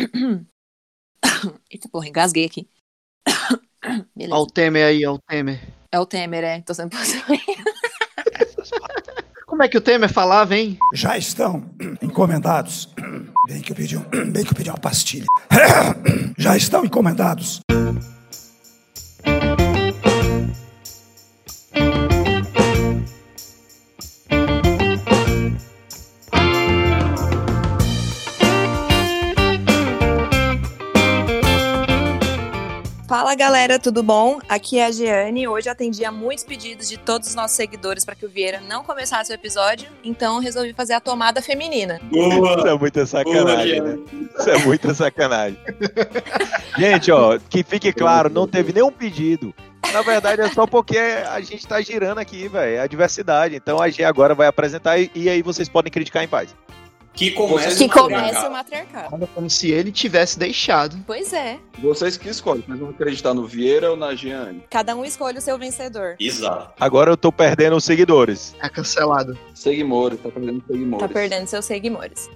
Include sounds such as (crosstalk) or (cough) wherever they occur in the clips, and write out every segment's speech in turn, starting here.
(coughs) Eita porra, engasguei aqui. (coughs) Beleza. Olha o Temer aí, olha o Temer. É o Temer, é. Tô sendo. (laughs) Como é que o Temer falava, hein? Já estão (coughs) encomendados. Bem que eu pedi, um, bem que eu pedi uma pastilha. Já estão encomendados. Fala galera, tudo bom? Aqui é a Giane. Hoje atendi a muitos pedidos de todos os nossos seguidores para que o Vieira não começasse o episódio, então resolvi fazer a tomada feminina. Boa! Isso é muita sacanagem, Boa, né? Isso é muita sacanagem. (laughs) Gente, ó, que fique claro, não teve nenhum pedido. Na verdade, é só porque a gente tá girando aqui, velho. É a diversidade. Então a G agora vai apresentar e, e aí vocês podem criticar em paz. Que comece, que o, comece o matriarcado. Como se ele tivesse deixado. Pois é. Vocês que escolhem. Vocês vão acreditar no Vieira ou na Giane? Cada um escolhe o seu vencedor. Exato. Agora eu tô perdendo os seguidores. É cancelado. Seguimores, tá perdendo seguimores. Tá perdendo seus seguidores.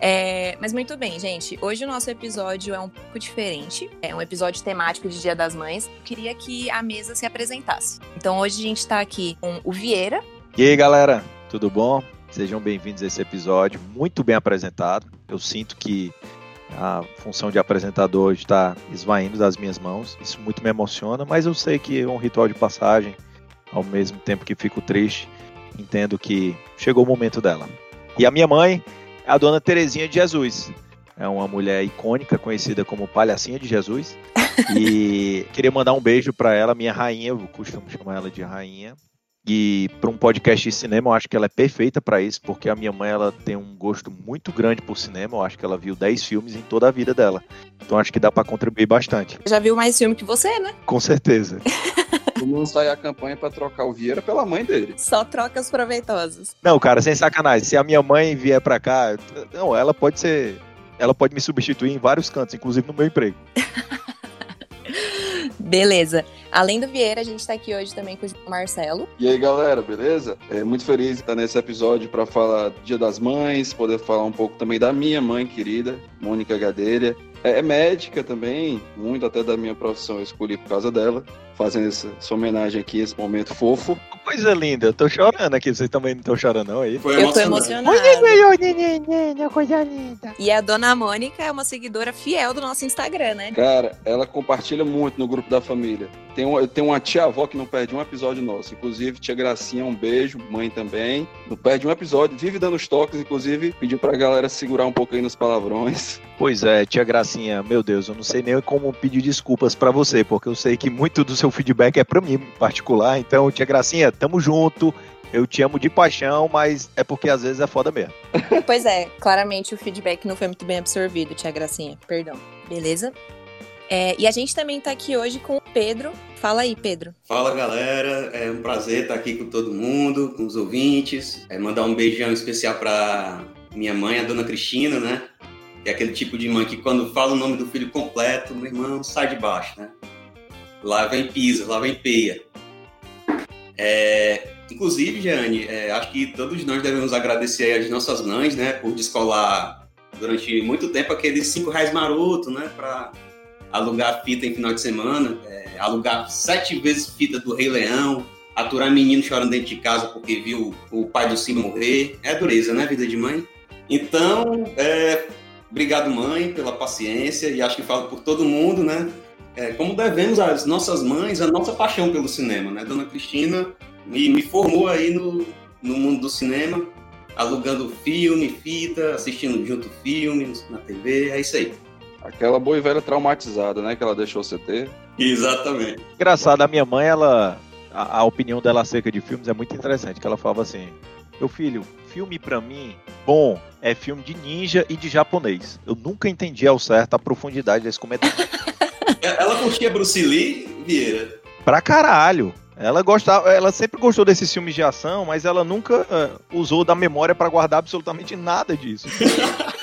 É, mas muito bem, gente. Hoje o nosso episódio é um pouco diferente. É um episódio temático de Dia das Mães. Eu queria que a mesa se apresentasse. Então hoje a gente tá aqui com o Vieira. E aí, galera? Tudo bom? Sejam bem-vindos a esse episódio, muito bem apresentado. Eu sinto que a função de apresentador hoje está esvaindo das minhas mãos. Isso muito me emociona, mas eu sei que é um ritual de passagem. Ao mesmo tempo que fico triste, entendo que chegou o momento dela. E a minha mãe é a dona Terezinha de Jesus. É uma mulher icônica, conhecida como Palhacinha de Jesus. (laughs) E queria mandar um beijo para ela, minha rainha, eu costumo chamar ela de rainha. E para um podcast de cinema, eu acho que ela é perfeita para isso, porque a minha mãe ela tem um gosto muito grande por cinema. Eu acho que ela viu 10 filmes em toda a vida dela. Então acho que dá para contribuir bastante. Já viu mais filme que você, né? Com certeza. (laughs) Vamos lançar a campanha para trocar o Vieira pela mãe dele. Só trocas proveitosas. Não, cara, sem sacanagem. Se a minha mãe vier para cá, não, ela pode ser, ela pode me substituir em vários cantos, inclusive no meu emprego. (laughs) Beleza. Além do Vieira, a gente está aqui hoje também com o Marcelo. E aí, galera, beleza? É muito feliz de estar nesse episódio para falar Dia das Mães, poder falar um pouco também da minha mãe querida, Mônica Gadelha. É, é médica também, muito até da minha profissão eu escolhi por causa dela, fazendo essa, essa homenagem aqui, esse momento fofo. Coisa linda, eu tô chorando aqui, vocês também não estão chorando não aí? Foi eu tô emocionada. coisa linda. E a dona Mônica é uma seguidora fiel do nosso Instagram, né? Cara, ela compartilha muito no grupo da família. Tem uma, tem uma tia-avó que não perde um episódio nosso. Inclusive, tia Gracinha, um beijo, mãe também. Não perde um episódio, vive dando os toques, inclusive pediu pra galera segurar um pouco aí nos palavrões. Pois é, tia Gracinha, meu Deus, eu não sei nem como pedir desculpas para você, porque eu sei que muito do seu feedback é para mim em particular. Então, tia Gracinha, tamo junto. Eu te amo de paixão, mas é porque às vezes é foda mesmo. (laughs) Pois é, claramente o feedback não foi muito bem absorvido, tia Gracinha. Perdão. Beleza? É, e a gente também tá aqui hoje com o Pedro. Fala aí, Pedro. Fala, galera. É um prazer estar aqui com todo mundo, com os ouvintes. É, mandar um beijão especial para minha mãe, a dona Cristina, né? Que é aquele tipo de mãe que quando fala o nome do filho completo, meu irmão sai de baixo, né? Lá vem pisa, lá vem peia. É, inclusive, Jane, é, acho que todos nós devemos agradecer às nossas mães, né? Por descolar durante muito tempo aqueles cinco reais maroto, né? Para alugar fita em final de semana, é, alugar sete vezes fita do Rei Leão, aturar menino chorando dentro de casa porque viu o pai do Simba morrer. É dureza, né, vida de mãe? Então, é, obrigado, mãe, pela paciência e acho que falo por todo mundo, né? É, como devemos às nossas mães a nossa paixão pelo cinema, né? Dona Cristina me, me formou aí no, no mundo do cinema, alugando filme, fita, assistindo junto filmes na TV, é isso aí. Aquela boa e velha traumatizada, né? Que ela deixou você ter. Exatamente. Engraçado, a minha mãe, ela. A, a, opinião dela acerca de filmes é muito interessante. Que ela falava assim: Meu filho, filme para mim, bom, é filme de ninja e de japonês. Eu nunca entendi ao certo a profundidade desse comentário. (laughs) ela curtia Bruce Lee, Vieira? Pra caralho. Ela gostava, ela sempre gostou desses filmes de ação, mas ela nunca uh, usou da memória para guardar absolutamente nada disso. (laughs)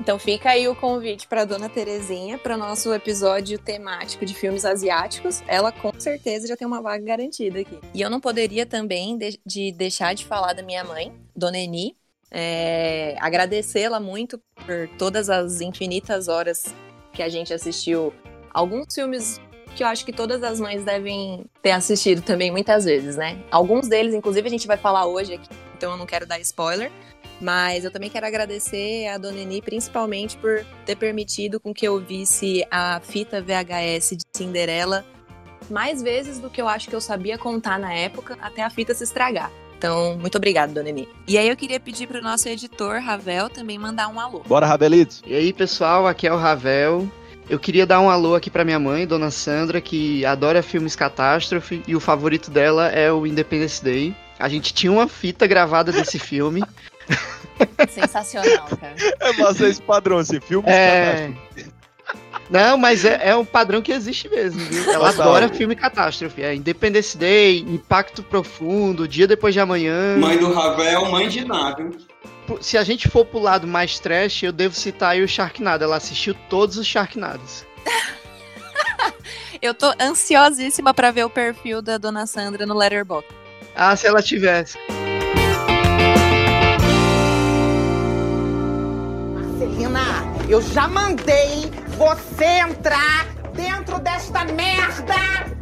Então fica aí o convite para dona Terezinha para o nosso episódio temático de filmes asiáticos. Ela com certeza já tem uma vaga garantida aqui. E eu não poderia também de, de deixar de falar da minha mãe, dona Eni, É, Agradecê-la muito por todas as infinitas horas que a gente assistiu alguns filmes que eu acho que todas as mães devem ter assistido também muitas vezes, né? Alguns deles, inclusive, a gente vai falar hoje aqui, então eu não quero dar spoiler. Mas eu também quero agradecer a Dona Eni, principalmente por ter permitido com que eu visse a fita VHS de Cinderela mais vezes do que eu acho que eu sabia contar na época, até a fita se estragar. Então, muito obrigada, Dona Eni. E aí eu queria pedir para o nosso editor, Ravel, também mandar um alô. Bora, Ravelitos! E aí, pessoal, aqui é o Ravel. Eu queria dar um alô aqui para minha mãe, Dona Sandra, que adora filmes catástrofe e o favorito dela é o Independence Day. A gente tinha uma fita gravada desse (laughs) filme. Sensacional, cara. É massa esse padrão, assim, filmes é... Não, mas é, é um padrão que existe mesmo, viu? Ela adora filme catástrofe. É Independence Day, Impacto Profundo, Dia Depois de Amanhã. Mãe do Ravel, mãe de nada. Se a gente for pro lado mais trash, eu devo citar aí o Sharknado. Ela assistiu todos os Sharknados. (laughs) eu tô ansiosíssima para ver o perfil da Dona Sandra no Letterboxd. Ah, se ela tivesse. Marcelina, eu já mandei você entrar dentro desta merda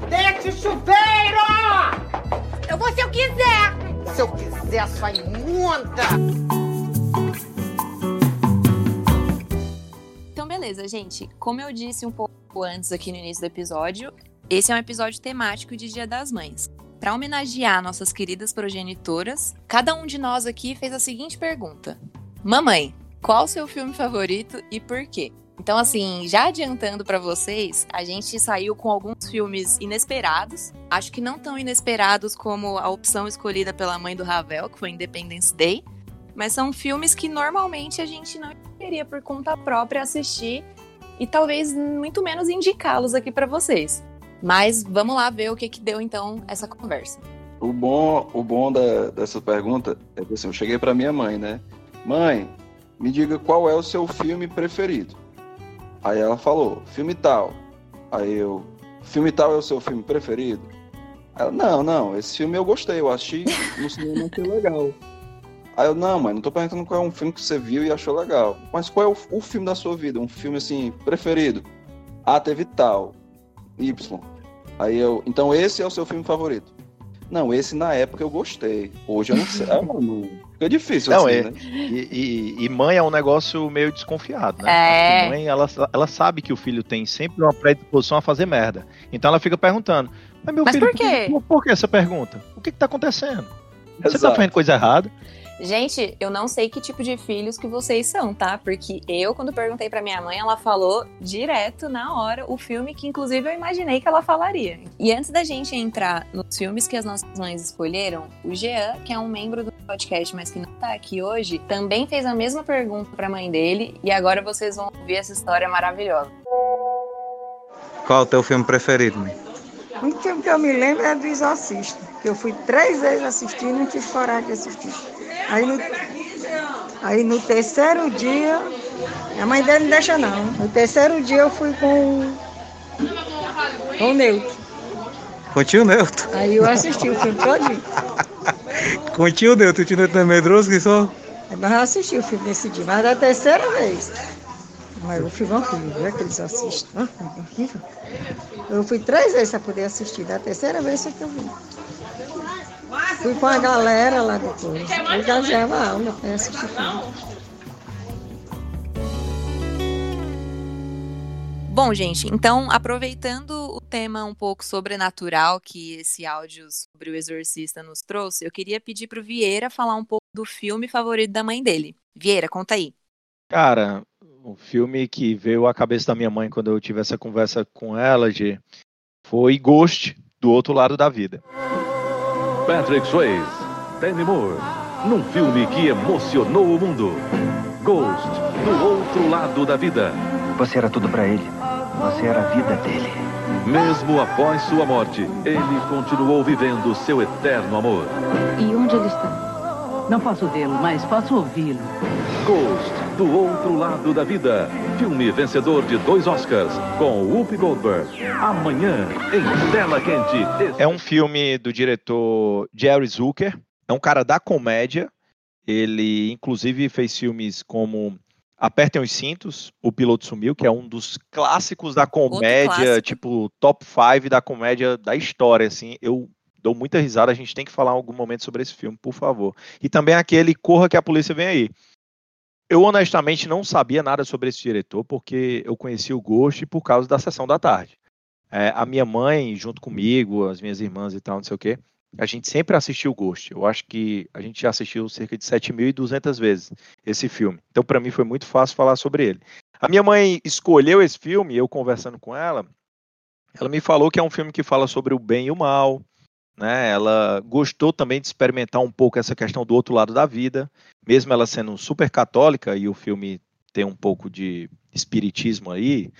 deste chuveiro! Eu vou se eu quiser! Se eu quiser, sua imunda! Então, beleza, gente. Como eu disse um pouco antes aqui no início do episódio, esse é um episódio temático de Dia das Mães. Para homenagear nossas queridas progenitoras, cada um de nós aqui fez a seguinte pergunta: Mamãe, qual o seu filme favorito e por quê? Então, assim, já adiantando para vocês, a gente saiu com alguns filmes inesperados. Acho que não tão inesperados como a opção escolhida pela mãe do Ravel, que foi Independence Day. Mas são filmes que normalmente a gente não queria por conta própria assistir e talvez muito menos indicá-los aqui para vocês. Mas vamos lá ver o que, que deu então essa conversa. O bom, o bom da, dessa pergunta é que assim, eu cheguei para minha mãe, né? Mãe, me diga qual é o seu filme preferido. Aí ela falou, filme tal. Aí eu, filme tal é o seu filme preferido? Ela, não, não, esse filme eu gostei, eu achei no cinema que legal. Aí eu, não, mãe, não tô perguntando qual é um filme que você viu e achou legal. Mas qual é o, o filme da sua vida? Um filme assim, preferido? Ah, teve tal. Y. Aí eu, então esse é o seu filme favorito? Não, esse na época eu gostei. Hoje eu não sei. (laughs) Ah, mano, fica difícil não, assim, é, né? E, e, e, mãe é um negócio meio desconfiado, né? É. mãe, ela, ela sabe que o filho tem sempre uma predisposição a fazer merda. Então ela fica perguntando. Mas, meu Mas filho, por quê? Por, por que essa pergunta? O que, que tá acontecendo? Você Exato. tá fazendo coisa errada? Gente, eu não sei que tipo de filhos que vocês são, tá? Porque eu, quando perguntei para minha mãe, ela falou direto na hora o filme que, inclusive, eu imaginei que ela falaria. E antes da gente entrar nos filmes que as nossas mães escolheram, o Jean, que é um membro do podcast, mas que não tá aqui hoje, também fez a mesma pergunta pra mãe dele. E agora vocês vão ouvir essa história maravilhosa. Qual é o teu filme preferido, mãe? Um filme que eu me lembro é do Exorcista, que eu fui três vezes assistir e não tive coragem de assistir. Aí no, aí no terceiro dia, a mãe dele não deixa não. No terceiro dia eu fui com, com o Neutro. Com o tio Neutro? Aí eu assisti o filme todinho. (laughs) com o tio Neutro, o tio Neutro é medroso que só? Mas eu assisti o filme nesse dia, mas da terceira vez. Mas o filme é horrível, é que eles assistem. É horrível. Eu fui três vezes para poder assistir, da terceira vez é que eu vi. Fui com a galera lá depois. Eu já leva a aula para assistir filme. Bom, gente, então, aproveitando o tema um pouco sobrenatural que esse áudio sobre o exorcista nos trouxe, eu queria pedir para o Vieira falar um pouco do filme favorito da mãe dele. Vieira, conta aí. Cara, o filme que veio à cabeça da minha mãe quando eu tive essa conversa com ela, G, foi Ghost, do outro lado da vida. Patrick Swayze, Demi Moore, num filme que emocionou o mundo. Ghost, do outro lado da vida. Você era tudo para ele. Você era a vida dele. Mesmo após sua morte, ele continuou vivendo seu eterno amor. E onde ele está? Não posso vê-lo, mas posso ouvi-lo. Ghost, do outro lado da vida. Filme vencedor de dois Oscars, com Whoopi Goldberg. Amanhã, em tela quente. É um filme do diretor Jerry Zucker. É um cara da comédia. Ele, inclusive, fez filmes como Apertem os Cintos, O Piloto Sumiu, que é um dos clássicos da comédia, tipo, top 5 da comédia da história, assim. Eu dou muita risada, a gente tem que falar em algum momento sobre esse filme, por favor. E também aquele Corra que a Polícia Vem Aí. Eu honestamente não sabia nada sobre esse diretor, porque eu conheci o Ghost por causa da sessão da tarde. É, a minha mãe, junto comigo, as minhas irmãs e tal, não sei o quê, a gente sempre assistiu Ghost. Eu acho que a gente já assistiu cerca de 7.200 vezes esse filme. Então, para mim, foi muito fácil falar sobre ele. A minha mãe escolheu esse filme, eu conversando com ela, ela me falou que é um filme que fala sobre o bem e o mal, né? Ela gostou também de experimentar um pouco essa questão do outro lado da vida, mesmo ela sendo super católica e o filme tem um pouco de espiritismo aí.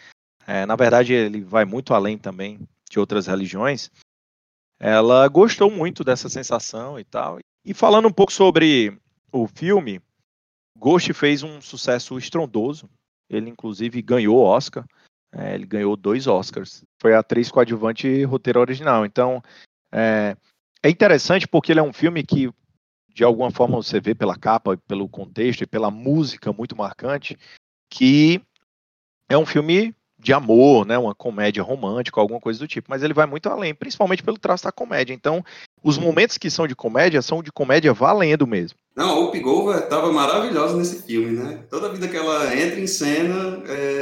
É, na verdade, ele vai muito além também de outras religiões. Ela gostou muito dessa sensação e tal. E falando um pouco sobre o filme, Ghost fez um sucesso estrondoso. Ele, inclusive, ganhou Oscar. É, ele ganhou dois Oscars. Foi atriz coadjuvante e roteiro original. Então, é, é interessante porque ele é um filme que, de alguma forma, você vê pela capa, pelo contexto e pela música muito marcante, que é um filme de amor, né, uma comédia romântica, alguma coisa do tipo, mas ele vai muito além, principalmente pelo traço da comédia. Então, os momentos que são de comédia são de comédia valendo mesmo. Não, a Whoopi Goldberg estava maravilhosa nesse filme, né? Toda vida que ela entra em cena, é,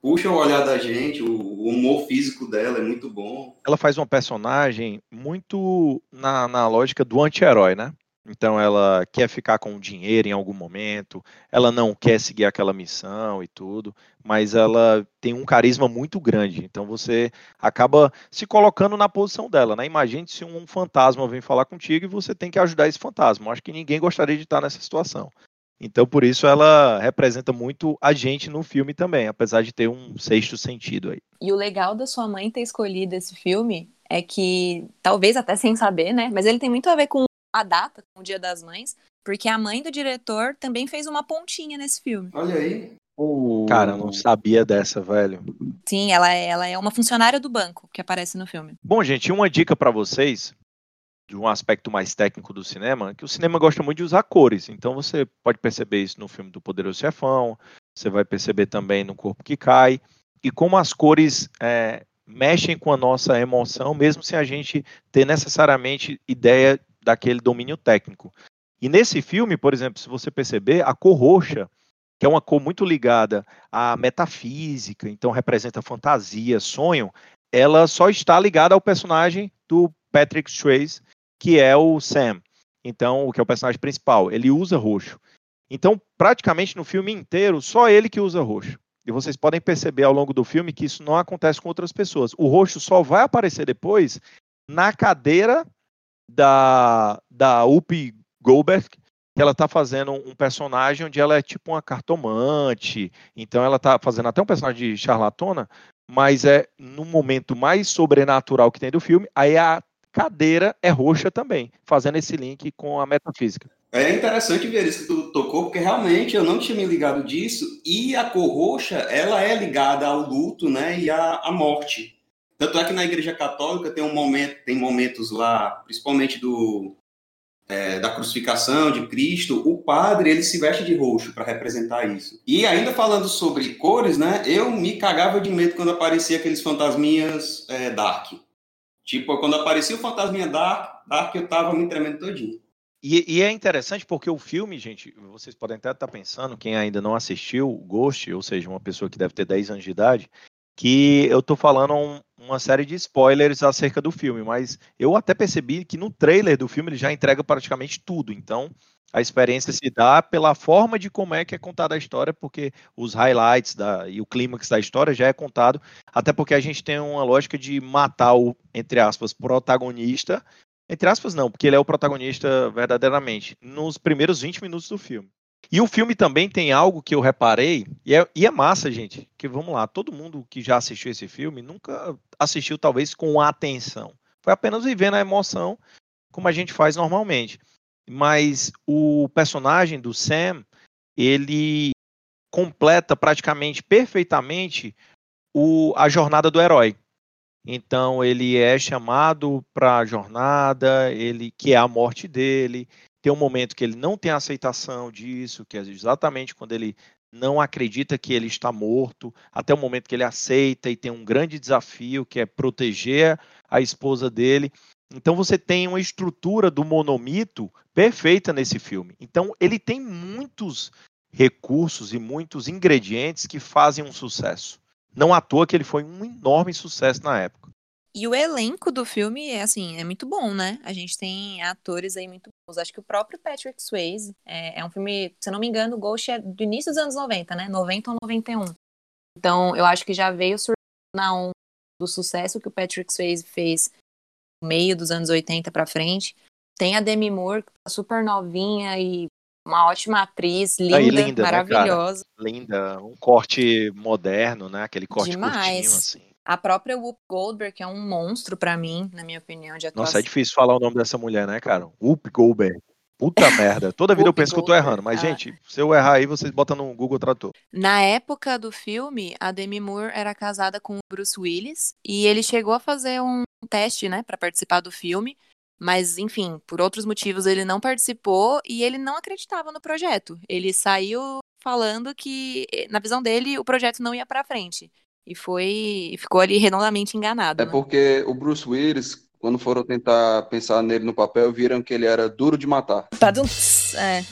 puxa o olhar da gente, o, humor físico dela é muito bom. Ela faz uma personagem muito na, na lógica do anti-herói, né? Então ela quer ficar com o dinheiro em algum momento, ela não quer seguir aquela missão e tudo, mas ela tem um carisma muito grande. Então você acaba se colocando na posição dela, né? Imagine se um fantasma vem falar contigo e você tem que ajudar esse fantasma. acho que ninguém gostaria de estar nessa situação. Então, por isso, ela representa muito a gente no filme também, apesar de ter um sexto sentido aí. E o legal da sua mãe ter escolhido esse filme é que, talvez até sem saber, né? Mas ele tem muito a ver com a data, com o Dia das Mães, porque a mãe do diretor também fez uma pontinha nesse filme. Olha aí. Cara, eu não sabia dessa, velho. Sim, ela é, ela é uma funcionária do banco que aparece no filme. Bom, gente, uma dica para vocês de um aspecto mais técnico do cinema, que o cinema gosta muito de usar cores. Então você pode perceber isso no filme do Poderoso Chefão, você vai perceber também no Corpo que Cai, e como as cores é, mexem com a nossa emoção, mesmo sem a gente ter necessariamente ideia daquele domínio técnico. E nesse filme, por exemplo, se você perceber, a cor roxa, que é uma cor muito ligada à metafísica, então representa fantasia, sonho, ela só está ligada ao personagem do Patrick Swayze, que é o Sam. Então, o que é o personagem principal, ele usa roxo. Então, praticamente no filme inteiro, só ele que usa roxo. E vocês podem perceber ao longo do filme que isso não acontece com outras pessoas. O roxo só vai aparecer depois na cadeira da, da Up Goldberg, que ela está fazendo um personagem onde ela é tipo uma cartomante. Então ela está fazendo até um personagem de charlatona, mas é no momento mais sobrenatural que tem do filme. Aí a cadeira é roxa também, fazendo esse link com a metafísica. É interessante ver isso que tu tocou, porque realmente eu não tinha me ligado disso, e a cor roxa, ela é ligada ao luto, né, e à, à morte. Tanto é que na Igreja Católica tem um momento, tem momentos lá, principalmente do é, da crucificação de Cristo, o padre ele se veste de roxo para representar isso. E ainda falando sobre cores, né, eu me cagava de medo quando aparecia aqueles fantasminhas é, dark. Tipo, quando aparecia o Fantasminha Dark, Dark eu tava me tremendo todinho. E, e, é interessante porque o filme, gente, vocês podem até estar pensando, quem ainda não assistiu Ghost, ou seja, uma pessoa que deve ter 10 anos de idade, que eu tô falando um, uma série de spoilers acerca do filme, mas eu até percebi que no trailer do filme ele já entrega praticamente tudo. Então, a experiência se dá pela forma de como é que é contada a história, porque os highlights da, e o clímax da história já é contado, até porque a gente tem uma lógica de matar o, entre aspas, protagonista, entre aspas não, porque ele é o protagonista verdadeiramente, nos primeiros 20 minutos do filme. E o filme também tem algo que eu reparei, e é, e é massa, gente, que vamos lá, todo mundo que já assistiu esse filme nunca assistiu talvez com atenção. Foi apenas vivendo a emoção como a gente faz normalmente mas o personagem do Sam, ele completa praticamente perfeitamente o, a jornada do herói. Então ele é chamado para a jornada, ele que é a morte dele, tem um momento que ele não tem aceitação disso, que é exatamente quando ele não acredita que ele está morto, até o momento que ele aceita e tem um grande desafio que é proteger a esposa dele. Então você tem uma estrutura do monomito perfeita nesse filme. Então ele tem muitos recursos e muitos ingredientes que fazem um sucesso. Não à toa que ele foi um enorme sucesso na época. E o elenco do filme é assim, é muito bom, né? A gente tem atores aí muito bons. Acho que o próprio Patrick Swayze é, é um filme, se eu não me engano, o Ghost é do início dos anos 90, né? 90 ou 91. Então, eu acho que já veio na onda do sucesso que o Patrick Swayze fez no meio dos anos 80 para frente. Tem a Demi Moore, que tá super novinha e uma ótima atriz, linda, Aí, linda maravilhosa. Né, linda, um corte moderno, né? Aquele corte Demais. curtinho, assim. A própria Whoop Goldberg, que é um monstro para mim, na minha opinião, de atuação. Nossa, é difícil falar o nome dessa mulher, né, cara? Whoop Goldberg. Puta (laughs) merda. Toda vida eu penso que eu tô errando. Mas, gente, se eu errar aí, vocês botam no Google Trator. Na época do filme, a Demi Moore era casada com o Bruce Willis e ele chegou a fazer um teste, né, para participar do filme, mas enfim, por outros motivos ele não participou e ele não acreditava no projeto. Ele saiu falando que, na visão dele, o projeto não ia para frente e foi, ficou ali redondamente enganado. É né? porque o Bruce Willis, quando foram tentar pensar nele no papel, viram que ele era duro de matar. Padum, é.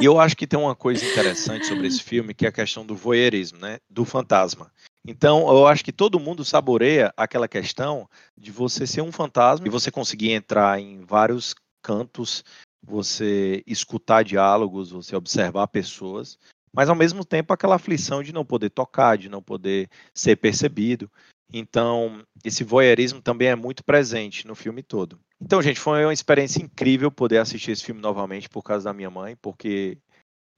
E eu acho que tem uma coisa interessante sobre esse filme, que é a questão do voyeurismo, né? Do fantasma. Então, eu acho que todo mundo saboreia aquela questão de você ser um fantasma e você conseguir entrar em vários cantos, você escutar diálogos, você observar pessoas, mas ao mesmo tempo aquela aflição de não poder tocar, de não poder ser percebido. Então, esse voyeurismo também é muito presente no filme todo. Então, gente, foi uma experiência incrível poder assistir esse filme novamente por causa da minha mãe, porque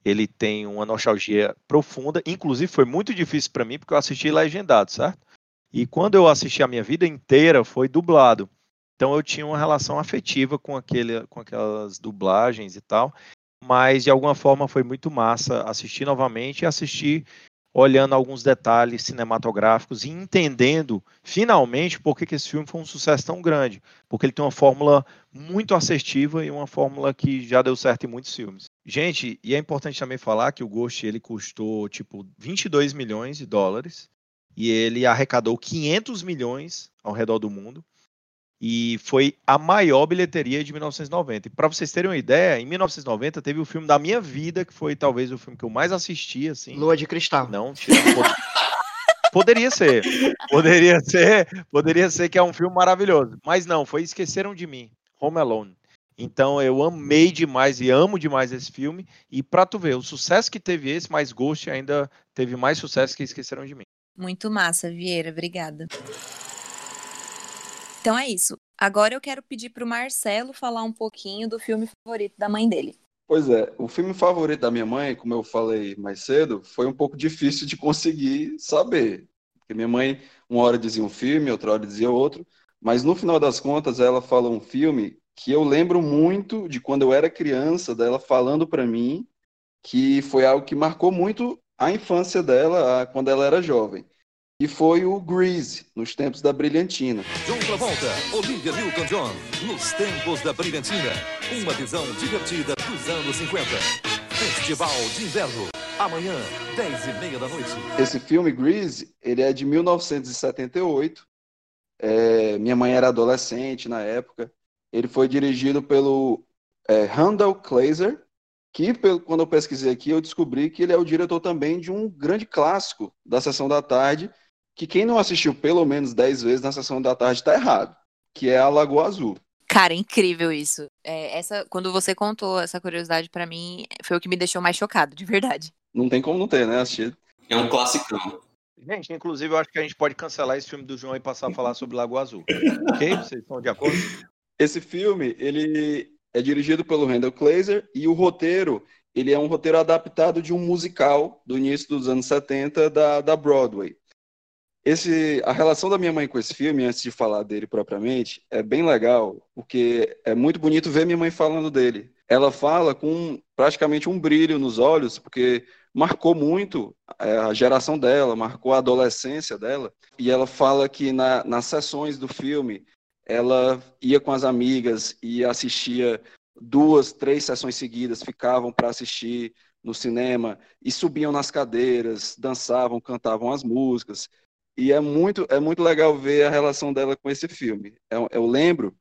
ele tem uma nostalgia profunda. Inclusive, foi muito difícil para mim, porque eu assisti legendado, certo? E quando eu assisti a minha vida inteira, foi dublado. Então, eu tinha uma relação afetiva com, aquele, com aquelas dublagens e tal. Mas, de alguma forma, foi muito massa assistir novamente e assistir olhando alguns detalhes cinematográficos e entendendo finalmente por que, que esse filme foi um sucesso tão grande. Porque ele tem uma fórmula muito assertiva e uma fórmula que já deu certo em muitos filmes. Gente, e é importante também falar que o Ghost ele custou tipo 22 milhões de dólares e ele arrecadou 500 milhões ao redor do mundo e foi a maior bilheteria de 1990. E para vocês terem uma ideia, em 1990 teve o filme da minha vida, que foi talvez o filme que eu mais assisti, assim. Lua de Cristal. Não, pod- Poderia ser. Poderia ser, poderia ser que é um filme maravilhoso, mas não, foi Esqueceram de Mim, Home Alone. Então eu amei demais e amo demais esse filme e para tu ver, o sucesso que teve esse, mas Ghost ainda teve mais sucesso que Esqueceram de Mim. Muito massa, Vieira, obrigada. Então é isso. Agora eu quero pedir pro Marcelo falar um pouquinho do filme favorito da mãe dele. Pois é, o filme favorito da minha mãe, como eu falei mais cedo, foi um pouco difícil de (laughs) conseguir saber. Porque minha mãe, uma hora dizia um filme, outra hora dizia outro, mas no final das contas ela fala um filme que eu lembro muito de quando eu era criança, dela falando para mim, que foi algo que marcou muito a infância dela, quando ela era jovem. E foi o Grease, nos tempos da Brilhantina. John Travolta, Olivia Newton-John, nos tempos da brilhantina. Uma visão divertida dos anos 50. Festival de Inverno. Amanhã, 10 e meia da noite. Esse filme, Grease, ele é de 1978. É, minha mãe era adolescente na época. Ele foi dirigido pelo é, Randall Kleiser, que quando eu pesquisei aqui, eu descobri que ele é o diretor também de um grande clássico da Sessão da Tarde, que quem não assistiu pelo menos 10 vezes na Sessão da Tarde está errado, que é a Lagoa Azul. Cara, é incrível isso. É, essa, quando você contou essa curiosidade pra mim, foi o que me deixou mais chocado, de verdade. Não tem como não ter, né? Assistir. É um classicão. Gente, inclusive eu acho que a gente pode cancelar esse filme do João e passar a falar sobre Lagoa Azul. ok? Vocês estão de acordo? Esse filme, ele é dirigido pelo Randall Kleiser e o roteiro, ele é um roteiro adaptado de um musical do início dos anos 70 da, da Broadway. Esse, a relação da minha mãe com esse filme, antes de falar dele propriamente, é bem legal, porque é muito bonito ver minha mãe falando dele. Ela fala com praticamente um brilho nos olhos, porque marcou muito é, a geração dela, marcou a adolescência dela. E ela fala que na, nas sessões do filme, ela ia com as amigas e assistia duas, três sessões seguidas, ficavam para assistir no cinema e subiam nas cadeiras, dançavam, cantavam as músicas. E é muito, é muito legal ver a relação dela com esse filme. Eu, eu lembro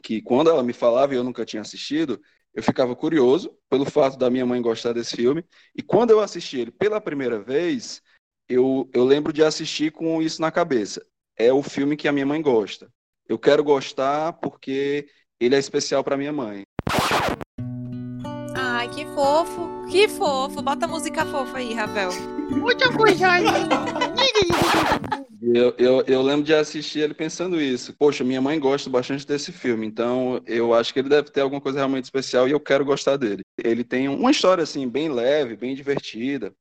que quando ela me falava e eu nunca tinha assistido, eu ficava curioso pelo fato da minha mãe gostar desse filme. E quando eu assisti ele pela primeira vez, eu, eu lembro de assistir com isso na cabeça. É o filme que a minha mãe gosta. Eu quero gostar porque ele é especial para minha mãe. Ai, que fofo. Que fofo. Bota a música fofa aí, Ravel. Muita coisa aí. Eu, eu, eu lembro de assistir ele pensando isso. Poxa, minha mãe gosta bastante desse filme, então eu acho que ele deve ter alguma coisa realmente especial e eu quero gostar dele. Ele tem uma história assim bem leve, bem divertida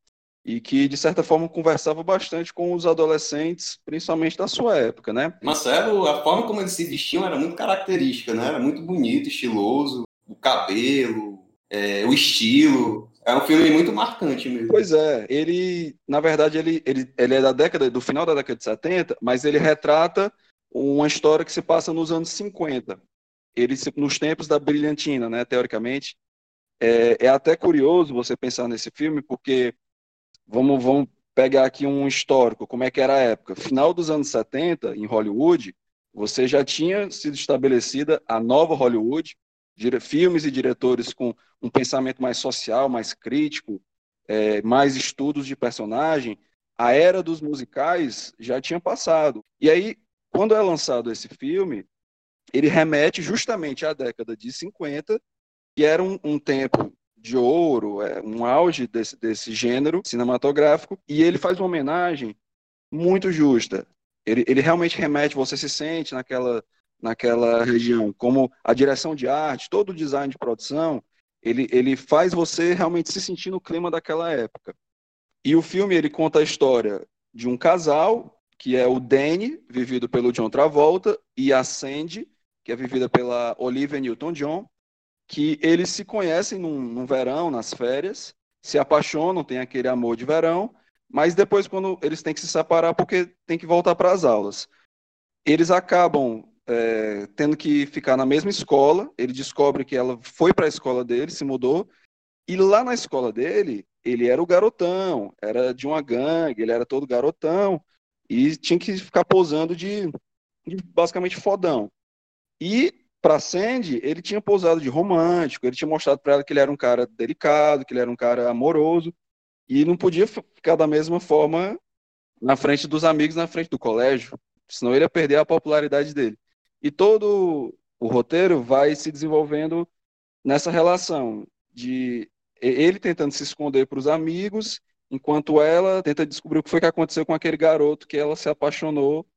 e que de certa forma conversava bastante com os adolescentes, principalmente da sua época, né? Marcelo, a forma como eles se vestiam era muito característica, né? Era muito bonito, estiloso, o cabelo, é, o estilo. É um filme muito marcante mesmo. Pois é, ele, na verdade, ele, ele, ele é da década, do final da década de 70, mas ele retrata uma história que se passa nos anos 50. Ele, nos tempos da brilhantina, né, teoricamente. É, é até curioso você pensar nesse filme, porque vamos, vamos pegar aqui um histórico, como é que era a época. Final dos anos 70, em Hollywood, você já tinha sido estabelecida a nova Hollywood, filmes e diretores com um pensamento mais social, mais crítico, é, mais estudos de personagem, a era dos musicais já tinha passado. E aí, quando é lançado esse filme, ele remete justamente à década de 50, que era um, um tempo de ouro, é, um auge desse, desse gênero cinematográfico, e ele faz uma homenagem muito justa. Ele, ele realmente remete, você se sente naquela naquela região, como a direção de arte, todo o design de produção, ele, ele faz você realmente se sentir no clima daquela época. E o filme ele conta a história de um casal, que é o Danny, vivido pelo John Travolta, e a Sandy, que é vivida pela Olivia Newton-John, que eles se conhecem num, num verão, nas férias, se apaixonam, tem aquele amor de verão, mas depois quando eles têm que se separar porque tem que voltar para as aulas. Eles acabam é, tendo que ficar na mesma escola. Ele descobre que ela foi para a escola dele, se mudou. E lá na escola dele, ele era o garotão, era de uma gangue, ele era todo garotão. E tinha que ficar posando de, de basicamente fodão. E para Sandy, ele tinha posado de romântico, ele tinha mostrado para ela que ele era um cara delicado, que ele era um cara amoroso. E não podia ficar da mesma forma na frente dos amigos, na frente do colégio, senão ele ia perder a popularidade dele. E todo o roteiro vai se desenvolvendo nessa relação de ele tentando se esconder para os amigos, enquanto ela tenta descobrir o que foi que aconteceu com aquele garoto que ela se apaixonou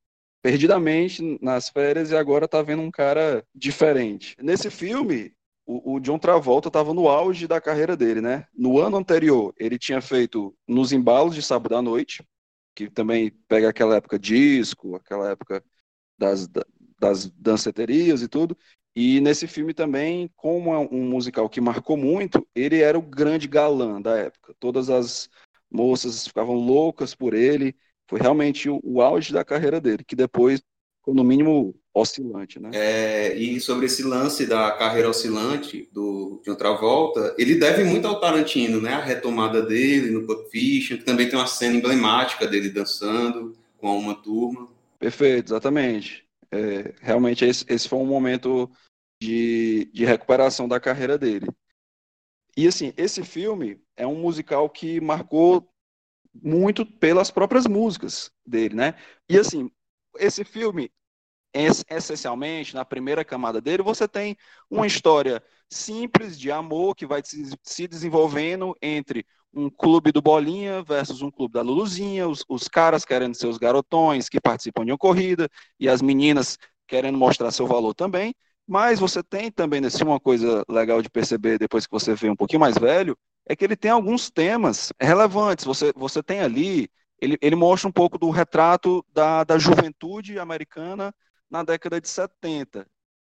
perdidamente nas férias e agora está vendo um cara diferente. Nesse filme, o, o John Travolta estava no auge da carreira dele, né? No ano anterior, ele tinha feito Nos Embalos de Sábado à Noite, que também pega aquela época disco, aquela época das, das danceterias e tudo. E nesse filme também, como é um musical que marcou muito, ele era o grande galã da época. Todas as moças ficavam loucas por ele. Foi realmente o, o auge da carreira dele, que depois ficou no mínimo oscilante, né? É, e sobre esse lance da carreira oscilante do de outra volta, ele deve muito ao Tarantino, né? A retomada dele no Pulp Fiction, que também tem uma cena emblemática dele dançando com uma turma. Perfeito, exatamente. É, realmente esse, esse foi um momento de, de recuperação da carreira dele. E assim, esse filme é um musical que marcou muito pelas próprias músicas dele, né? E assim, esse filme, essencialmente, na primeira camada dele, você tem uma história simples de amor que vai se desenvolvendo entre um clube do Bolinha versus um clube da Luluzinha, os, os caras querendo ser os garotões que participam de uma corrida e as meninas querendo mostrar seu valor também. Mas você tem também, assim, uma coisa legal de perceber depois que você vê um pouquinho mais velho, é que ele tem alguns temas relevantes. Você, você tem ali, ele, ele mostra um pouco do retrato da, da juventude americana na década de 70,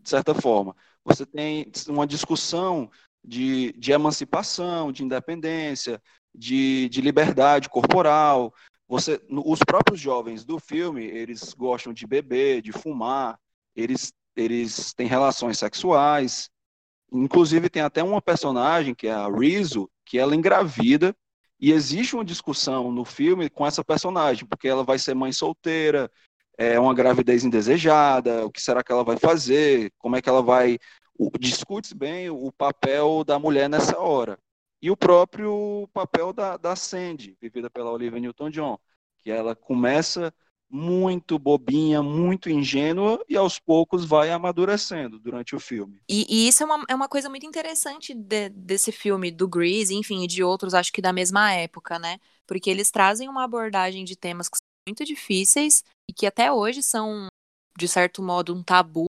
de certa forma. Você tem uma discussão de, de emancipação, de independência, de, de liberdade corporal. Você, os próprios jovens do filme, eles gostam de beber, de fumar, eles, eles têm relações sexuais. Inclusive, tem até uma personagem, que é a Rizzo, que ela engravida, e existe uma discussão no filme com essa personagem, porque ela vai ser mãe solteira, é uma gravidez indesejada, o que será que ela vai fazer, como é que ela vai. Discute bem o papel da mulher nessa hora. E o próprio papel da, da Sandy, vivida pela Olivia Newton-John, que ela começa muito bobinha, muito ingênua e aos poucos vai amadurecendo durante o filme. E, e isso é uma, é uma coisa muito interessante de, desse filme, do Grease, enfim, e de outros, acho que da mesma época, né? Porque eles trazem uma abordagem de temas que são muito difíceis e que até hoje são, de certo modo, um tabu,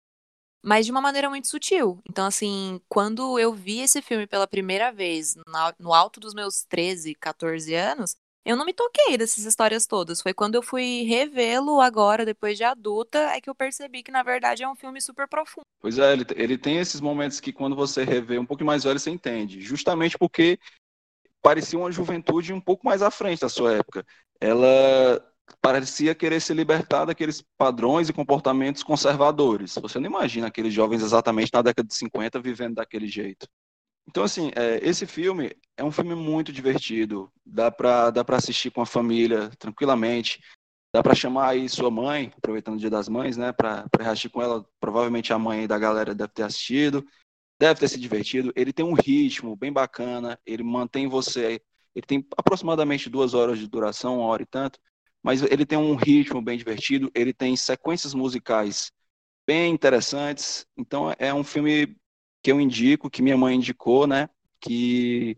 mas de uma maneira muito sutil. Então, assim, quando eu vi esse filme pela primeira vez, no alto dos meus 13, 14 anos, eu não me toquei dessas histórias todas. Foi quando eu fui revê-lo agora, depois de adulta, é que eu percebi que, na verdade, é um filme super profundo. Pois é, ele, ele tem esses momentos que quando você revê um pouco mais velho, você entende. Justamente porque parecia uma juventude um pouco mais à frente da sua época. Ela parecia querer se libertar daqueles padrões e comportamentos conservadores. Você não imagina aqueles jovens exatamente na década de 50 vivendo daquele jeito. Então, assim, é, esse filme é um filme muito divertido. Dá para dá assistir com a família tranquilamente. Dá para chamar aí sua mãe, aproveitando o Dia das Mães, né? Para assistir com ela. Provavelmente a mãe da galera deve ter assistido. Deve ter se divertido. Ele tem um ritmo bem bacana. Ele mantém você. Ele tem aproximadamente duas horas de duração, uma hora e tanto mas ele tem um ritmo bem divertido, ele tem sequências musicais bem interessantes. Então é um filme que eu indico, que minha mãe indicou, né? Que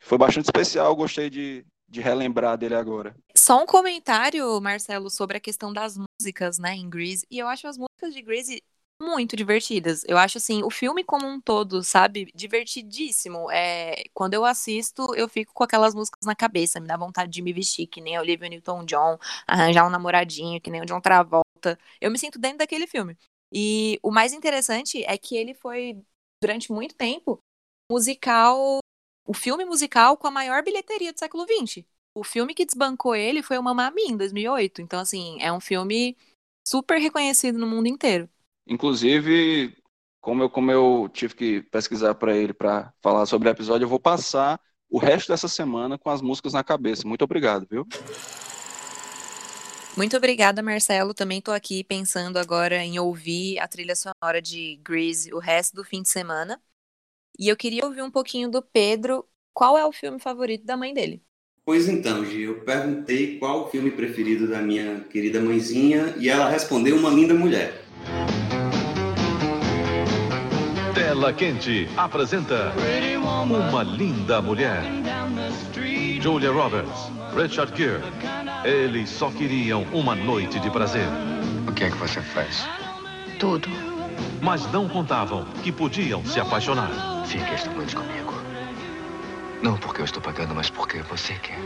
foi bastante especial, gostei de, de relembrar dele agora. Só um comentário, Marcelo, sobre a questão das músicas, né, em Grease. E eu acho as músicas de Grease muito divertidas. Eu acho assim, o filme como um todo, sabe, divertidíssimo. É, quando eu assisto, eu fico com aquelas músicas na cabeça, me dá vontade de me vestir que nem Olivia Newton-John, arranjar um namoradinho que nem o John Travolta. Eu me sinto dentro daquele filme. E o mais interessante é que ele foi durante muito tempo musical, o filme musical com a maior bilheteria do século XX. O filme que desbancou ele foi o Mamma Mia, em 2008. Então assim, é um filme super reconhecido no mundo inteiro. Inclusive, como eu, como eu tive que pesquisar para ele para falar sobre o episódio, eu vou passar o resto dessa semana com as músicas na cabeça. Muito obrigado, viu? Muito obrigada, Marcelo. Também estou aqui pensando agora em ouvir a trilha sonora de Grease o resto do fim de semana. E eu queria ouvir um pouquinho do Pedro. Qual é o filme favorito da mãe dele? Pois então, Gi, eu perguntei qual o filme preferido da minha querida mãezinha e ela respondeu Uma Linda Mulher. Tela Quente apresenta Uma Linda Mulher. Julia Roberts, Richard Gere. Eles só queriam uma noite de prazer. O que é que você faz? Tudo. Mas não contavam que podiam se apaixonar. Fique esta noite comigo. Não porque eu estou pagando, mas porque você quer.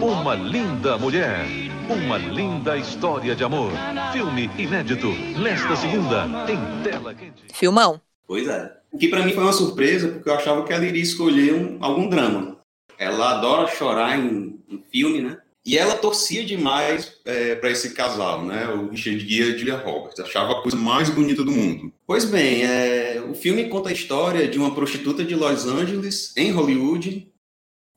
Uma linda mulher. Uma linda história de amor. Filme inédito. Nesta segunda, em tela quente. Filmão. Pois é. O que para mim foi uma surpresa, porque eu achava que ela iria escolher um, algum drama. Ela adora chorar em, em filme, né? E ela torcia demais é, para esse casal, né? O Richard Gere e a Julia Roberts. Achava a coisa mais bonita do mundo. Pois bem, é, o filme conta a história de uma prostituta de Los Angeles, em Hollywood,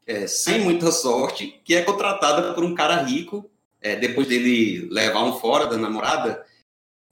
é, sem muita sorte, que é contratada por um cara rico, é, depois dele levar um fora da namorada,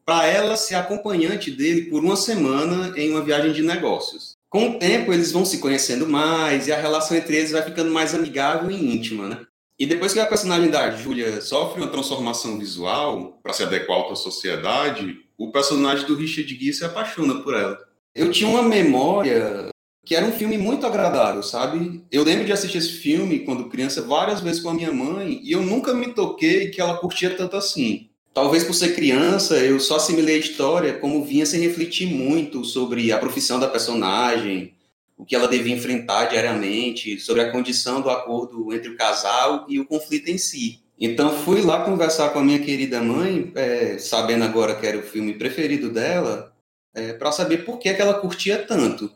para ela ser acompanhante dele por uma semana em uma viagem de negócios. Com o tempo, eles vão se conhecendo mais e a relação entre eles vai ficando mais amigável e íntima, né? E depois que a personagem da Julia sofre uma transformação visual para se adequar à sociedade, o personagem do Richard Gere se apaixona por ela. Eu tinha uma memória que era um filme muito agradável, sabe? Eu lembro de assistir esse filme quando criança várias vezes com a minha mãe e eu nunca me toquei que ela curtia tanto assim. Talvez por ser criança, eu só assimilei a história como vinha sem refletir muito sobre a profissão da personagem, o que ela devia enfrentar diariamente, sobre a condição do acordo entre o casal e o conflito em si. Então fui lá conversar com a minha querida mãe, é, sabendo agora que era o filme preferido dela, é, para saber por que, que ela curtia tanto.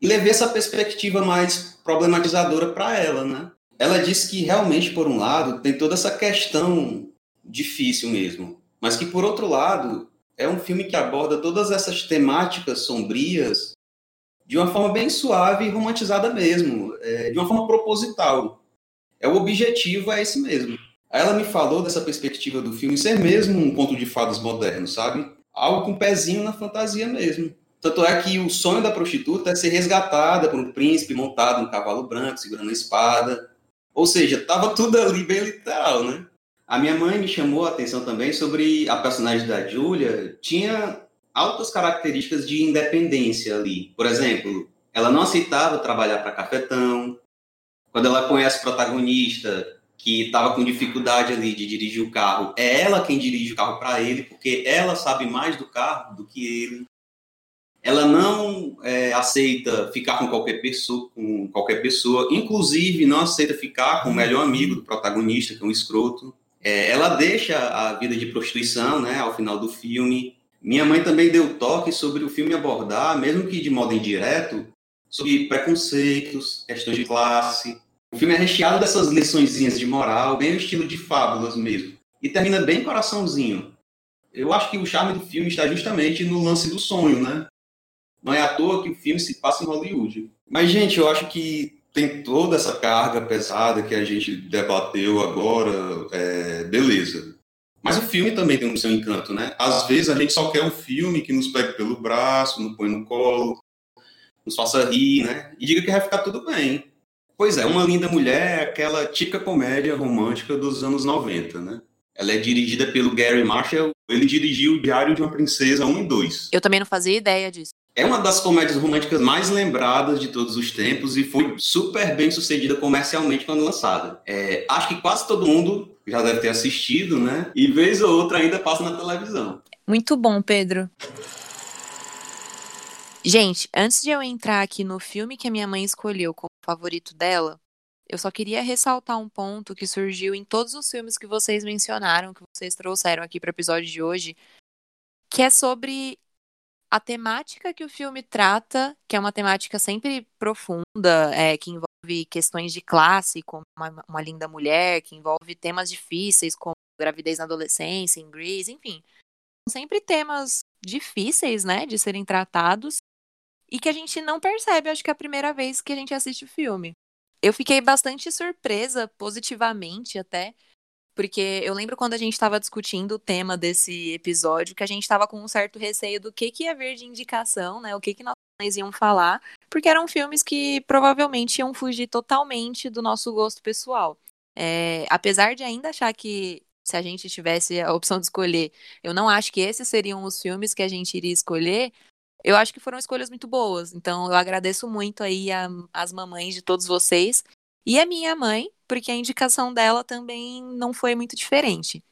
E levei essa perspectiva mais problematizadora para ela, né? Ela disse que realmente, por um lado, tem toda essa questão difícil mesmo, mas que por outro lado é um filme que aborda todas essas temáticas sombrias de uma forma bem suave e romantizada mesmo, é, de uma forma proposital. É o objetivo é esse mesmo. Aí ela me falou dessa perspectiva do filme ser mesmo um conto de fadas moderno, sabe? Algo com um pezinho na fantasia mesmo. Tanto é que o sonho da prostituta é ser resgatada por um príncipe montado no cavalo branco, segurando a espada. Ou seja, tava tudo ali bem literal, né? A minha mãe me chamou a atenção também sobre a personagem da Julia. Tinha altas características de independência ali. Por exemplo, ela não aceitava trabalhar para cafetão. Quando ela conhece o protagonista, que estava com dificuldade ali de dirigir o carro, é ela quem dirige o carro para ele, porque ela sabe mais do carro do que ele. Ela não é, aceita ficar com qualquer pessoa, com qualquer pessoa, inclusive não aceita ficar com o melhor amigo do protagonista, que é um escroto. É, ela deixa a vida de prostituição, né, ao final do filme, minha mãe também deu toque sobre o filme abordar, mesmo que de modo indireto, sobre preconceitos, questões de classe. O filme é recheado dessas liçõezinhas de moral, bem no estilo de fábulas mesmo. E termina bem coraçãozinho. Eu acho que o charme do filme está justamente no lance do sonho, né? Não é à toa que o filme se passa em Hollywood. Mas, gente, eu acho que tem toda essa carga pesada que a gente debateu agora. É, beleza. Mas o filme também tem o seu encanto, né? Às vezes a gente só quer um filme que nos pegue pelo braço, nos põe no colo, nos faça rir, né? E diga que vai ficar tudo bem. Pois é, Uma Linda Mulher é aquela típica comédia romântica dos anos 90, né? Ela é dirigida pelo Gary Marshall. Ele dirigiu O Diário de uma Princesa 1 e 2. Eu também não fazia ideia disso. É uma das comédias românticas mais lembradas de todos os tempos e foi super bem sucedida comercialmente quando lançada. É, acho que quase todo mundo já deve ter assistido, né? E vez ou outra ainda passa na televisão. Muito bom, Pedro. Gente, antes de eu entrar aqui no filme que a minha mãe escolheu como favorito dela, eu só queria ressaltar um ponto que surgiu em todos os filmes que vocês mencionaram, que vocês trouxeram aqui para o episódio de hoje, que é sobre a temática que o filme trata, que é uma temática sempre profunda, é, que envolve questões de classe, como uma, uma, linda mulher, que envolve temas difíceis, como gravidez na adolescência, em Grease, enfim. Sempre temas difíceis, né, de serem tratados e que a gente não percebe, acho que é a primeira vez que a gente assiste o filme. Eu fiquei bastante surpresa, positivamente até, porque eu lembro quando a gente estava discutindo o tema desse episódio, que a gente estava com um certo receio do que, que ia vir de indicação, né? O que, que nós iam falar, porque eram filmes que provavelmente iam fugir totalmente do nosso gosto pessoal. É, apesar de ainda achar que se a gente tivesse a opção de escolher, eu não acho que esses seriam os filmes que a gente iria escolher. Eu acho que foram escolhas muito boas. Então eu agradeço muito aí a, as mamães de todos vocês e a minha mãe, porque a indicação dela também não foi muito diferente.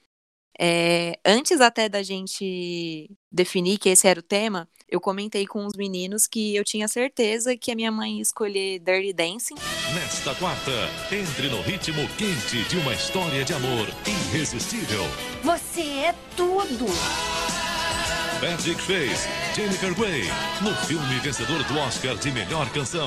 É, antes até da gente definir que esse era o tema, eu comentei com os meninos que eu tinha certeza que a minha mãe ia escolher Dirty Dancing. Nesta quarta, entre no ritmo quente de uma história de amor irresistível. Você é tudo! Magic Face, Jennifer Grey, no filme vencedor do Oscar de melhor canção.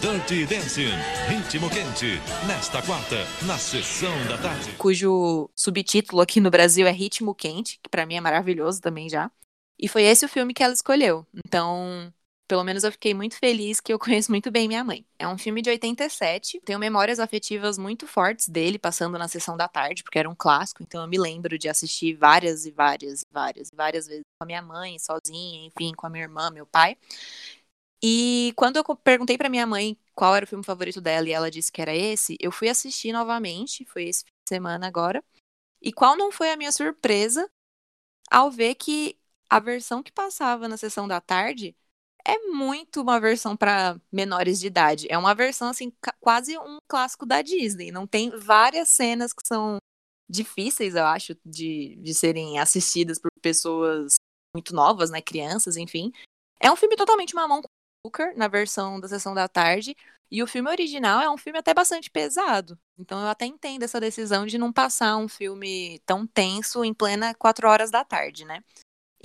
Dirty Dancing, Ritmo Quente, nesta quarta, na sessão da tarde. Cujo subtítulo aqui no Brasil é Ritmo Quente, que para mim é maravilhoso também já. E foi esse o filme que ela escolheu. Então, pelo menos eu fiquei muito feliz que eu (laughs) conheço muito bem minha mãe. É um filme de 87, tenho memórias afetivas muito fortes dele passando na sessão da tarde, porque era um clássico, então eu me lembro de assistir várias e várias e várias e várias vezes com a minha mãe, sozinha, enfim, com a minha irmã, meu pai. E quando eu perguntei para minha mãe qual era o filme favorito dela e ela disse que era esse, eu fui assistir novamente, foi esse fim de semana agora. E qual não foi a minha surpresa ao ver que a versão que passava na sessão da tarde é muito uma versão para menores de idade. É uma versão assim, quase um clássico da Disney. Não tem várias cenas que são difíceis, eu acho, de, de serem assistidas por pessoas muito novas, né, crianças, enfim. É um filme totalmente mamão açúcar na versão da sessão da tarde. E o filme original é um filme até bastante pesado. Então eu até entendo essa decisão de não passar um filme tão tenso em plena quatro horas da tarde, né?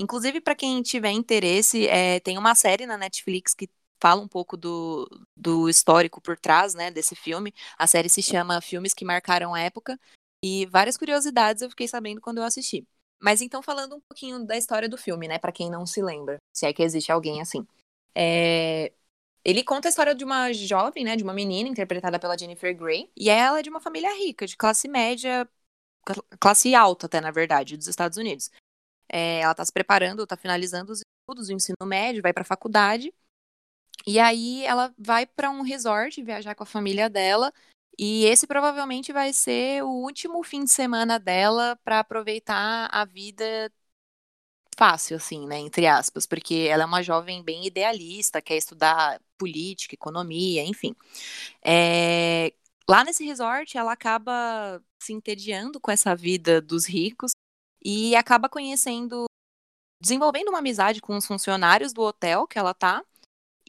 Inclusive, para quem tiver interesse, é, tem uma série na Netflix que fala um pouco do, do histórico por trás, né, desse filme. A série se chama Filmes que Marcaram a Época. E várias curiosidades eu fiquei sabendo quando eu assisti. Mas então, falando um pouquinho da história do filme, né? Pra quem não se lembra, se é que existe alguém assim. É, Ele conta a história de uma jovem, né? De uma menina interpretada pela Jennifer Grey. E ela é de uma família rica, de classe média, cl- classe alta até, na verdade, dos Estados Unidos. É, ela tá se preparando, tá finalizando os estudos, o ensino médio, vai pra faculdade. E aí ela vai pra um resort viajar com a família dela. E esse provavelmente vai ser o último fim de semana dela pra aproveitar a vida fácil, assim, né? Entre aspas, porque ela é uma jovem bem idealista, quer estudar política, economia, enfim. É, Lá nesse resort, ela acaba se entediando com essa vida dos ricos e acaba conhecendo, desenvolvendo uma amizade com os funcionários do hotel que ela tá.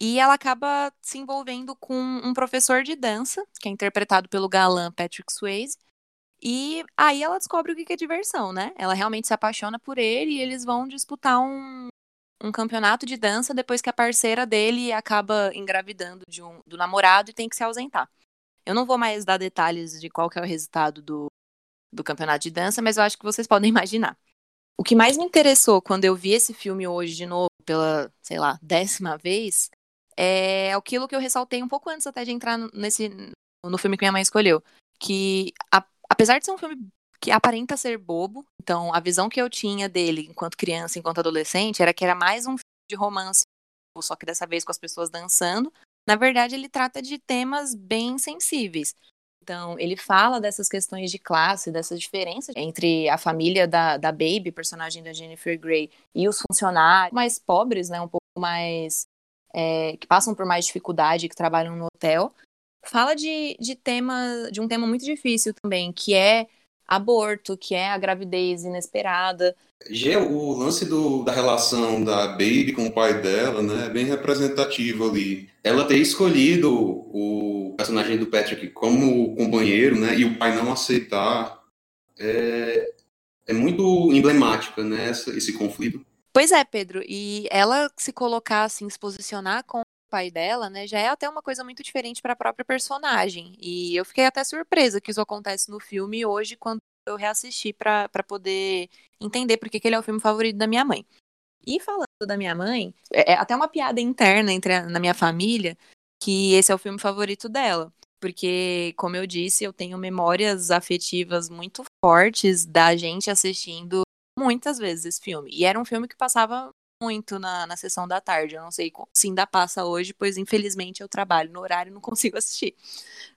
E ela acaba se envolvendo com um professor de dança, que é interpretado pelo galã Patrick Swayze. E aí ela descobre o que é diversão, né? Ela realmente se apaixona por ele e eles vão disputar um, um campeonato de dança depois que a parceira dele acaba engravidando de um, do namorado e tem que se ausentar. Eu não vou mais dar detalhes de qual que é o resultado do, do campeonato de dança, mas eu acho que vocês podem (laughs) imaginar. O que mais me interessou quando eu vi esse filme hoje de novo, pela, sei lá, décima vez, é aquilo que eu ressaltei um pouco antes até de entrar nesse no filme que minha mãe escolheu. Que, a, apesar de ser um filme que aparenta ser bobo, então a visão que eu tinha dele enquanto criança, enquanto adolescente, era que era mais um filme de romance, só que dessa vez com as pessoas dançando. Na verdade, ele trata de temas bem sensíveis. Então, ele fala dessas questões de classe, dessas diferenças entre a família da, da Baby, personagem da Jennifer Grey, e os funcionários mais pobres, né, um pouco mais. É, que passam por mais dificuldade, que trabalham no hotel. Fala de, de, tema, de um tema muito difícil também, que é aborto, que é a gravidez inesperada. Já o lance do, da relação da Baby com o pai dela, né, é bem representativo ali. Ela ter escolhido o personagem do Patrick como companheiro, né, e o pai não aceitar, é, é muito emblemática, né, essa, esse conflito. Pois é, Pedro, e ela se colocar assim, se posicionar com o pai dela, né, já é até uma coisa muito diferente para a própria personagem. E eu fiquei até surpresa que isso acontece no filme hoje, quando eu reassisti para poder entender por que ele é o filme favorito da minha mãe. E falando da minha mãe, é até uma piada interna entre a, na minha família que esse é o filme favorito dela. Porque, como eu disse, eu tenho memórias afetivas muito fortes da gente assistindo muitas vezes esse filme. E era um filme que passava muito na, na sessão da tarde. Eu não sei se ainda passa hoje, pois infelizmente eu trabalho no horário e não (laughs) consigo assistir.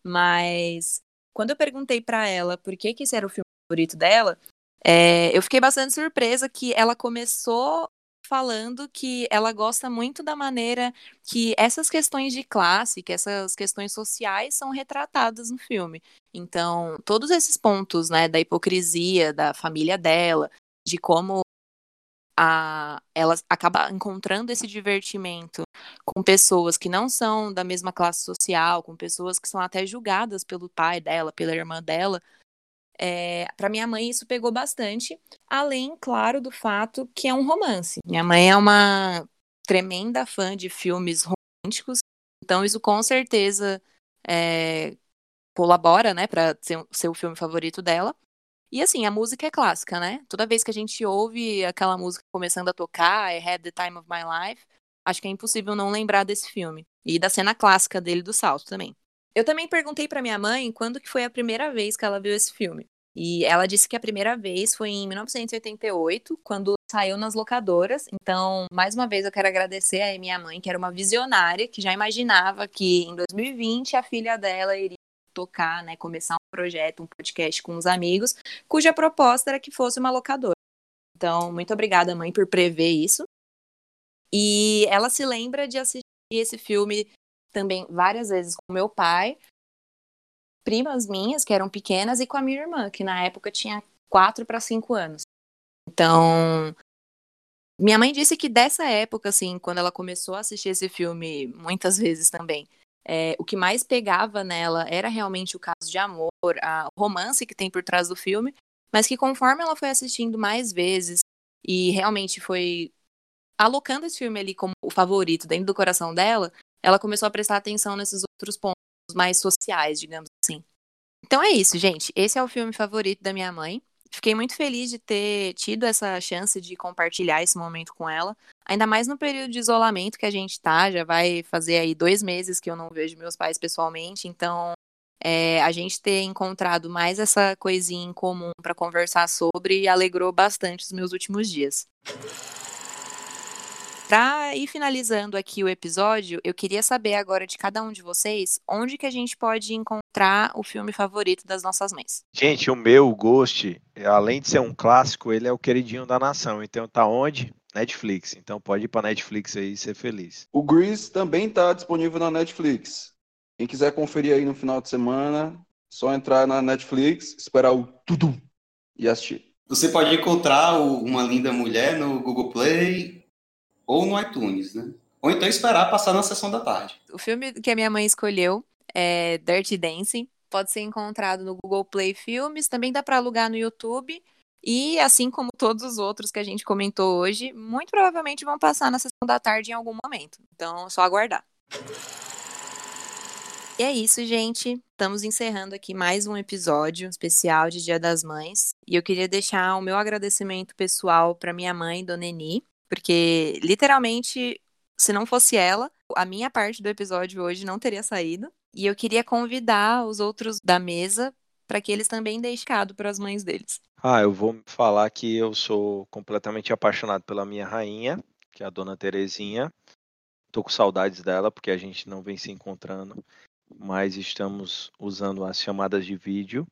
Mas quando eu perguntei para ela por que, que esse era o filme favorito dela, é, eu fiquei bastante surpresa que ela começou falando que ela gosta muito da maneira que essas questões de classe, que essas questões sociais são retratadas no filme. Então, todos esses pontos, né, da hipocrisia da família dela, de como a, ela acaba encontrando esse divertimento com pessoas que não são da mesma classe social, com pessoas que são até julgadas pelo pai dela, pela irmã dela. É, para minha mãe isso pegou bastante, além, claro, do fato que é um romance. Minha mãe é uma tremenda fã de filmes românticos, então isso com certeza é, colabora, né, para ser, ser o filme favorito dela. E assim, a música é clássica, né? Toda vez que a gente ouve aquela música começando a tocar, I Had the Time of My Life, acho que é impossível não lembrar desse filme. E da cena clássica dele do salto também. Eu também perguntei para minha mãe quando que foi a primeira vez que ela viu esse filme. E ela disse que a primeira vez foi em 1988, quando saiu nas locadoras. Então, mais uma vez, eu quero agradecer a minha mãe, que era uma visionária, que já imaginava que em 2020 a filha dela iria tocar, né, começar um projeto, um podcast com os amigos, cuja proposta era que fosse uma locadora. Então, muito obrigada, mãe, por prever isso. E ela se lembra de assistir esse filme também várias vezes com meu pai, primas minhas, que eram pequenas, e com a minha irmã, que na época tinha quatro para cinco anos. Então, minha mãe disse que dessa época, assim, quando ela começou a assistir esse filme muitas vezes também, é, o que mais pegava nela era realmente o caso de amor, a, o romance que tem por trás do filme, mas que conforme ela foi assistindo mais vezes e realmente foi alocando esse filme ali como o favorito dentro do coração dela, ela começou a prestar atenção nesses outros pontos mais sociais, digamos assim. Então é isso, gente. Esse é o filme favorito da minha mãe. fiquei muito feliz de ter tido essa chance de compartilhar esse momento com ela. Ainda mais no período de isolamento que a gente tá, já vai fazer aí dois meses que eu não vejo meus pais pessoalmente, então é, a gente ter encontrado mais essa coisinha em comum para conversar sobre alegrou bastante os meus últimos dias. Para ir finalizando aqui o episódio, eu queria saber agora de cada um de vocês onde que a gente pode encontrar o filme favorito das nossas mães. Gente, o meu o Ghost, além de ser um clássico, ele é o queridinho da nação. Então tá onde? Netflix. Então pode ir para Netflix aí e ser feliz. O Grease também tá disponível na Netflix. Quem quiser conferir aí no final de semana, só entrar na Netflix, esperar o tudo e assistir. Você pode encontrar o Uma Linda Mulher no Google Play ou no iTunes, né? Ou então esperar passar na sessão da tarde. O filme que a minha mãe escolheu é Dirty Dancing. Pode ser encontrado no Google Play Filmes, também dá para alugar no YouTube. E assim como todos os outros que a gente comentou hoje, muito provavelmente vão passar na sessão da tarde em algum momento. Então, é só aguardar. E é isso, gente. Estamos encerrando aqui mais um episódio especial de Dia das Mães. E eu queria deixar o meu agradecimento pessoal para minha mãe, Dona Eni, porque literalmente, se não fosse ela, a minha parte do episódio hoje não teria saído. E eu queria convidar os outros da mesa para que eles também deixem recado para as mães deles. Ah, eu vou falar que eu sou completamente apaixonado pela minha rainha, que é a Dona Terezinha. Tô com saudades dela porque a gente não vem se encontrando, mas estamos usando as chamadas de vídeo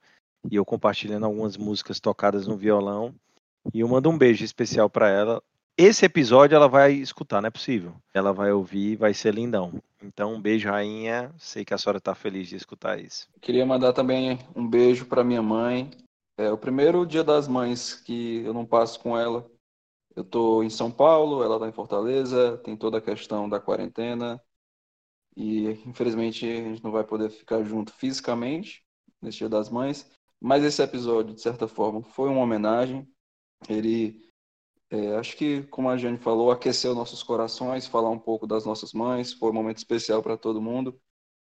e eu compartilhando algumas músicas tocadas no violão. E eu mando um beijo especial para ela. Esse episódio ela vai escutar, não é possível. Ela vai ouvir, vai ser lindão. Então, um beijo, rainha. Sei que a senhora está feliz de escutar isso. Queria mandar também um beijo para minha mãe. É o primeiro dia das mães que eu não passo com ela. Eu tô em São Paulo, ela tá em Fortaleza, tem toda a questão da quarentena. E infelizmente a gente não vai poder ficar junto fisicamente nesse Dia das Mães. Mas esse episódio, de certa forma, foi uma homenagem. Ele é, acho que, como a Jane falou, aqueceu nossos corações, falar um pouco das nossas mães. Foi um momento especial para todo mundo.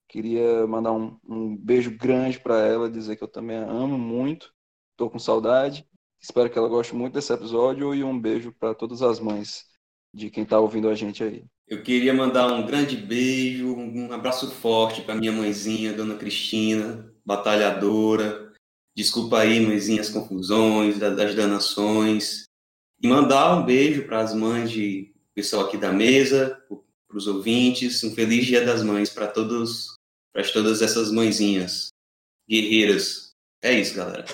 Queria mandar um, um beijo grande para ela, dizer que eu também a amo muito. Estou com saudade. Espero que ela goste muito desse episódio e um beijo para todas as mães de quem está ouvindo a gente aí. Eu queria mandar um grande beijo, um abraço forte para minha mãezinha, Dona Cristina, batalhadora. Desculpa aí, mãezinha, as confusões, das danações. E mandar um beijo para as mães de pessoal aqui da mesa, para os ouvintes. Um feliz Dia das Mães para todos, para todas essas mãezinhas guerreiras. É isso, galera.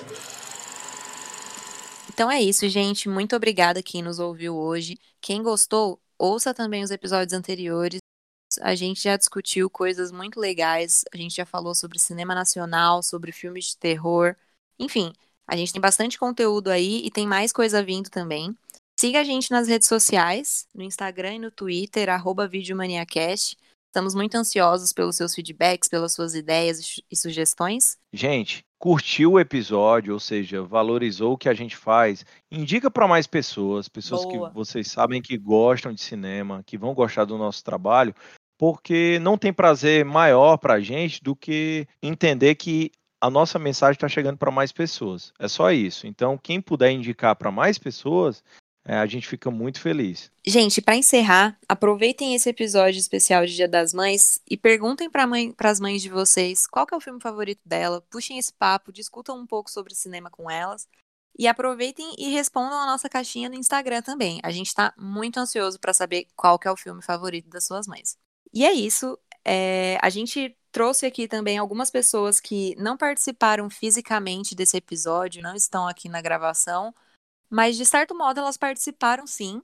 Então é isso, gente. Muito obrigada quem nos ouviu hoje. Quem gostou, ouça também os episódios anteriores. A gente já discutiu coisas muito legais. A gente já falou sobre cinema nacional, sobre filmes de terror. Enfim, a gente tem bastante conteúdo aí e tem mais coisa vindo também. Siga a gente nas redes sociais, no Instagram e no Twitter, arroba Videomaniacast. Estamos muito ansiosos pelos seus feedbacks, pelas suas ideias e sugestões. Gente, curtiu o episódio, ou seja, valorizou o que a gente faz, indica para mais pessoas, pessoas Boa. que vocês sabem que gostam de cinema, que vão gostar do nosso trabalho, porque não tem prazer maior para a gente do que entender que a nossa mensagem está chegando para mais pessoas. É só isso. Então, quem puder indicar para mais pessoas, é, a gente fica muito feliz. Gente, para encerrar, aproveitem esse episódio especial de Dia das Mães e perguntem para mãe, as mães de vocês qual é o filme favorito dela, puxem esse papo, discutam um pouco sobre cinema com elas e aproveitem e respondam a nossa caixinha no Instagram também. A gente está muito ansioso para saber qual é o filme favorito das suas mães. E é isso. É, a gente trouxe aqui também algumas pessoas que não participaram fisicamente desse episódio, não estão aqui na gravação, mas de certo modo elas participaram sim.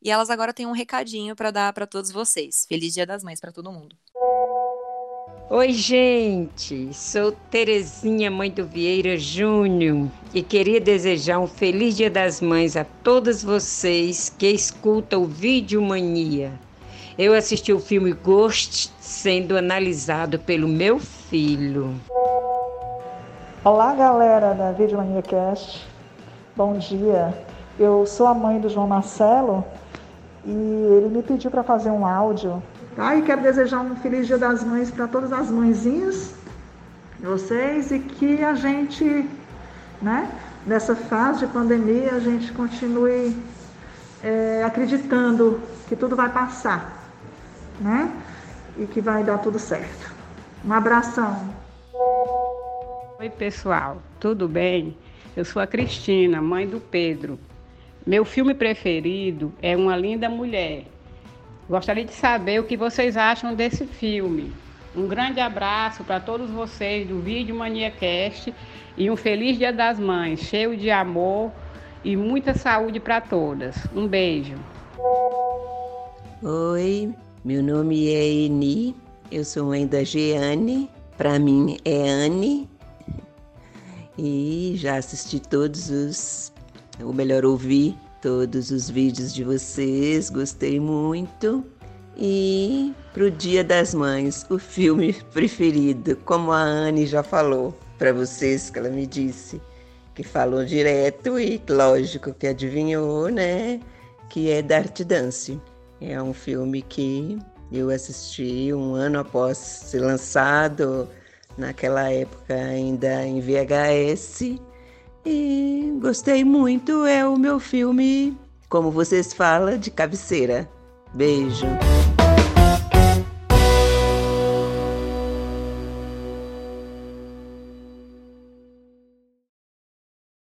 E elas agora têm um recadinho para dar para todos vocês. Feliz Dia das Mães para todo mundo. Oi, gente. Sou Terezinha, mãe do Vieira Júnior, e queria desejar um feliz Dia das Mães a todas vocês que escutam o Vídeo Mania. Eu assisti o filme Ghost sendo analisado pelo meu filho. Olá, galera da Video Mania Cast. Bom dia. Eu sou a mãe do João Marcelo e ele me pediu para fazer um áudio. Tá? E quero desejar um feliz Dia das Mães para todas as mãezinhas, vocês, e que a gente, né, nessa fase de pandemia a gente continue é, acreditando que tudo vai passar, né? E que vai dar tudo certo. Um abração. Oi, pessoal, tudo bem? Eu sou a Cristina, mãe do Pedro. Meu filme preferido é Uma Linda Mulher. Gostaria de saber o que vocês acham desse filme. Um grande abraço para todos vocês do Vídeo Mania Cast e um feliz Dia das Mães, cheio de amor e muita saúde para todas. Um beijo. Oi, meu nome é Eni, eu sou mãe da Jeane, para mim é Anne e já assisti todos os, ou melhor, ouvi todos os vídeos de vocês, gostei muito. E pro Dia das Mães, o filme (laughs) preferido, como a Anne já falou para vocês, que ela me disse, que falou direto e lógico que adivinhou, né? Que é Dart Dance. É um filme que eu assisti um ano após ser lançado, naquela época ainda em VHS. E gostei muito, é o meu filme, como vocês falam, de cabeceira. Beijo.